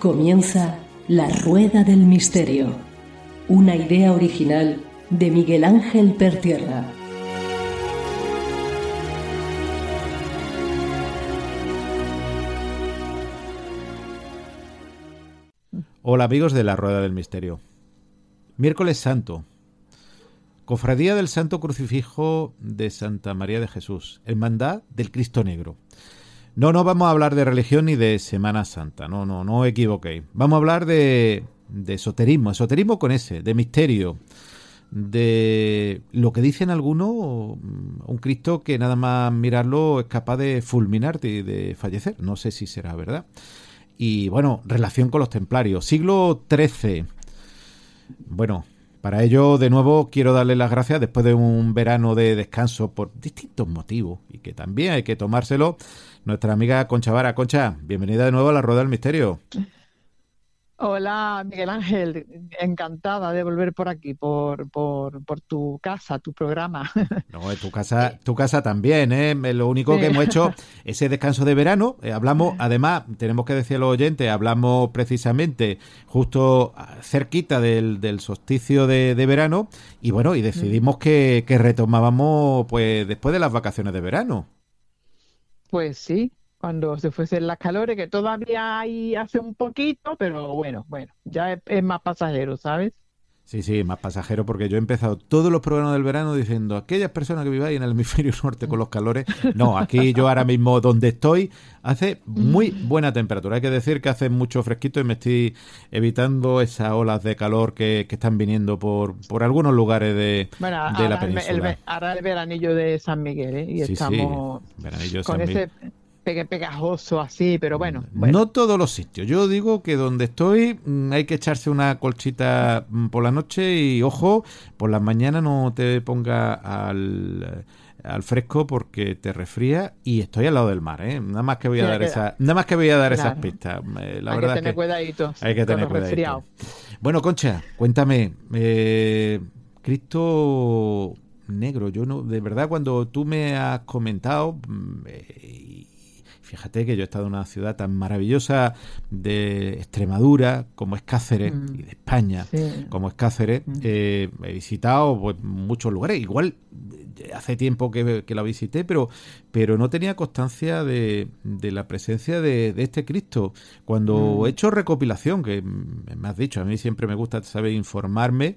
Comienza La Rueda del Misterio, una idea original de Miguel Ángel Pertierra. Hola amigos de La Rueda del Misterio. Miércoles Santo. Cofradía del Santo Crucifijo de Santa María de Jesús. Hermandad del Cristo Negro. No, no vamos a hablar de religión ni de Semana Santa, no, no, no os equivoquéis. Vamos a hablar de, de esoterismo, esoterismo con ese, de misterio, de lo que dicen algunos, un Cristo que nada más mirarlo es capaz de fulminarte y de fallecer. No sé si será verdad. Y bueno, relación con los templarios. Siglo XIII. Bueno, para ello, de nuevo, quiero darle las gracias después de un verano de descanso por distintos motivos y que también hay que tomárselo nuestra amiga Concha Vara. Concha, bienvenida de nuevo a la Rueda del Misterio. Hola, Miguel Ángel, encantada de volver por aquí, por, por, por tu casa, tu programa. No, tu casa, tu casa también, ¿eh? Lo único que hemos hecho, ese descanso de verano, eh, hablamos, además, tenemos que decir a los oyentes, hablamos precisamente justo cerquita del, del solsticio de, verano, y bueno, y decidimos que, que retomábamos, pues, después de las vacaciones de verano. Pues sí, cuando se fuesen las calores, que todavía hay hace un poquito, pero bueno, bueno, ya es, más pasajero, ¿sabes? Sí, sí, más pasajero porque yo he empezado todos los programas del verano diciendo aquellas personas que viváis en el hemisferio norte con los calores. No, aquí yo ahora mismo donde estoy hace muy buena temperatura. Hay que decir que hace mucho fresquito y me estoy evitando esas olas de calor que, están viniendo por, por algunos lugares de, la península. ahora el veranillo de San Miguel ¿eh? y estamos con ese pegajoso así, pero bueno, No todos los sitios. Yo digo que donde estoy mm, hay que echarse una colchita mm, por la noche y ojo, por la mañana no te ponga al al fresco porque te resfría y estoy al lado del mar, ¿eh? Nada más que voy a dar esa, nada más que voy a dar esas pistas. Eh, la hay verdad que tener cuidadito. Hay que tener cuidadito. Bueno, Concha, cuéntame, eh, Cristo negro, yo no, de verdad cuando tú me has comentado mm, eh, Fíjate que yo he estado en una ciudad tan maravillosa de Extremadura como es Cáceres mm. y de España como es Cáceres. Mm. Eh, he visitado pues, muchos lugares. Igual eh, hace tiempo que, la visité, pero, pero no tenía constancia de, la presencia de, este Cristo. Cuando mm. he hecho recopilación, que me has dicho, a mí siempre me gusta saber informarme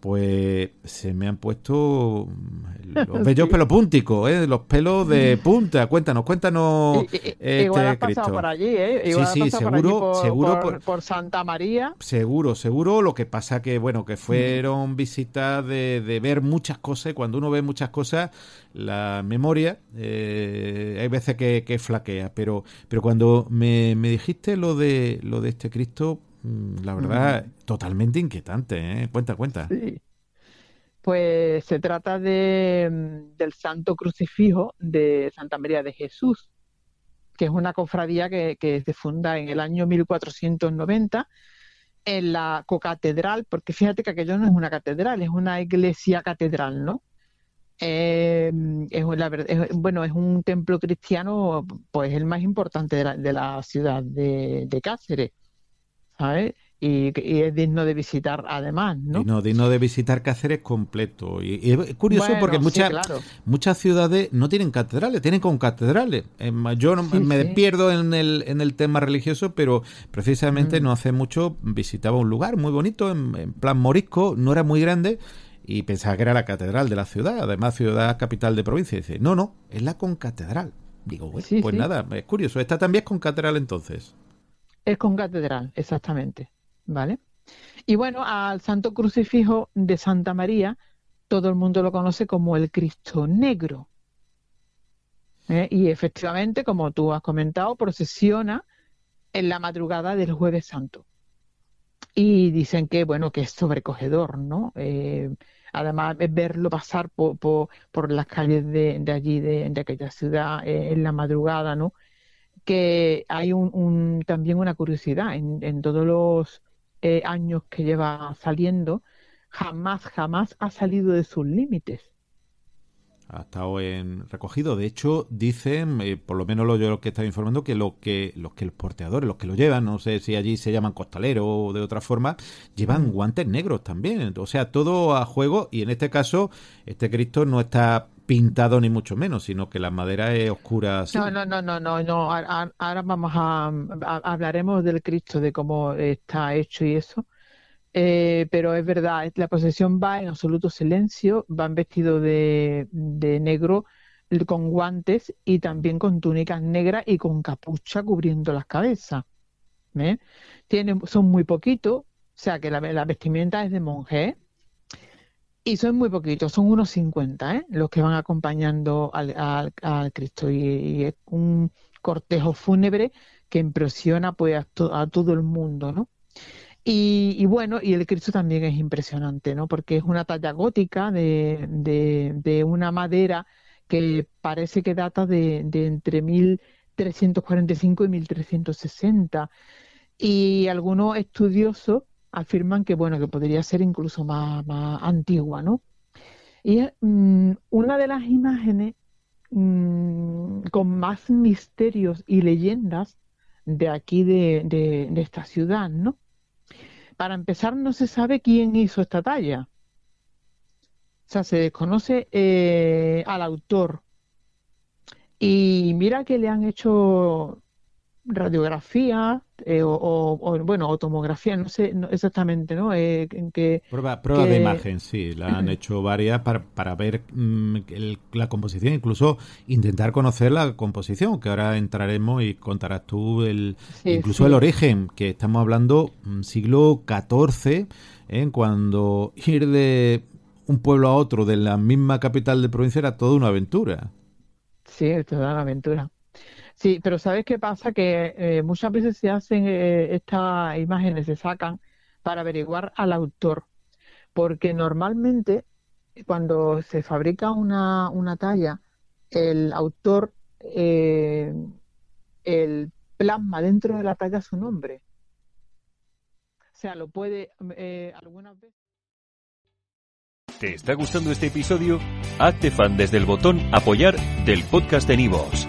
pues se me han puesto los bellos pelos púnticos, ¿eh? los pelos de punta. Cuéntanos, cuéntanos. este igual has pasado por allí, ¿eh? Igual sí, sí, seguro, por, seguro por, Santa María. Seguro, seguro. Lo que pasa que, bueno, que fueron visitas de, ver muchas cosas. Y cuando uno ve muchas cosas, la memoria eh, hay veces que, que, flaquea. Pero, pero cuando me, me dijiste lo de lo de este Cristo, Mm, la verdad, totalmente inquietante, ¿eh? Cuenta, cuenta. Sí. Pues se trata de, mm, del Santo Crucifijo de Santa María de Jesús, que es una cofradía que, se funda en el año 1490 en la cocatedral, porque fíjate que aquello no es una catedral, es una iglesia catedral, ¿no? Eh, es, bueno, es un templo cristiano, pues el más importante de la, de la ciudad de, de Cáceres. ¿Sabes? Y, es digno de visitar además, ¿no? Digno, digno de visitar Cáceres completo. Y, es curioso porque muchas, muchas ciudades no tienen catedrales, tienen con catedrales. Yo me pierdo en el, en el tema religioso, pero precisamente mm. no hace mucho visitaba un lugar muy bonito, en, plan morisco, no era muy grande, y pensaba que era la catedral de la ciudad, además ciudad capital de provincia. Y dice, no, no, es la concatedral. Digo, bueno, pues nada, es curioso. Esta también es concatedral entonces. Es con catedral, exactamente. ¿Vale? Y bueno, al Santo Crucifijo de Santa María, todo el mundo lo conoce como el Cristo Negro. ¿Eh? Y efectivamente, como tú has comentado, procesiona en la madrugada del Jueves Santo. Y dicen que, bueno, que es sobrecogedor, ¿no? Eh, además, verlo pasar por, por, las calles de, allí, de, aquella ciudad, eh, en la madrugada, ¿no? Que hay un, también una curiosidad en, todos los eh, años que lleva saliendo, jamás, jamás ha salido de sus límites. ha estado en recogido. De hecho, dicen, eh, por lo menos lo, yo lo que estaba informando, que, lo que los que los porteadores, los que lo llevan, no sé si allí se llaman costaleros o de otra forma, llevan guantes negros también. O sea, todo a juego y en este caso, este Cristo no está pintado ni mucho menos, sino que la madera es oscura. No, no, no, no, no, no. Ahora vamos a, hablaremos del Cristo, de cómo está hecho y eso. Eh, pero es verdad, la procesión va en absoluto silencio, van vestidos de, negro con guantes y también con túnicas negras y con capucha cubriendo las cabezas. Tienen, son muy poquitos, o sea que la, vestimenta es de monje y son muy poquitos, son unos 50 ¿eh? los que van acompañando al, Cristo y, es un cortejo fúnebre que impresiona pues a, todo el mundo, ¿no? Y, bueno, y el Cristo también es impresionante, ¿no? Porque es una talla gótica de, de, una madera que parece que data de, de entre 1345 y 1360. Y algunos estudiosos afirman que, bueno, que podría ser incluso más, más antigua, ¿no? Y es mm, una de las imágenes mm, con más misterios y leyendas de aquí de, de esta ciudad, ¿no? Para empezar, no se sabe quién hizo esta talla. O sea, se desconoce eh, al autor. Y mira que le han hecho radiografía eh, o, bueno o tomografía no sé exactamente no eh, en que prueba, prueba de imagen sí la han hecho varias para, para ver mm, la composición incluso intentar conocer la composición que ahora entraremos y contarás tú el incluso el origen que estamos hablando mm, siglo XIV ¿eh? cuando ir de un pueblo a otro de la misma capital de provincia era toda una aventura. Sí toda una aventura Sí, pero ¿sabes qué pasa? Que eh, muchas veces se hacen eh, estas imágenes, se sacan para averiguar al autor, porque normalmente cuando se fabrica una, una talla, el autor eh, el plasma dentro de la talla su nombre. O sea, lo puede algunas veces. ¿Te está gustando este episodio? Hazte fan desde el botón apoyar del podcast de Nivos.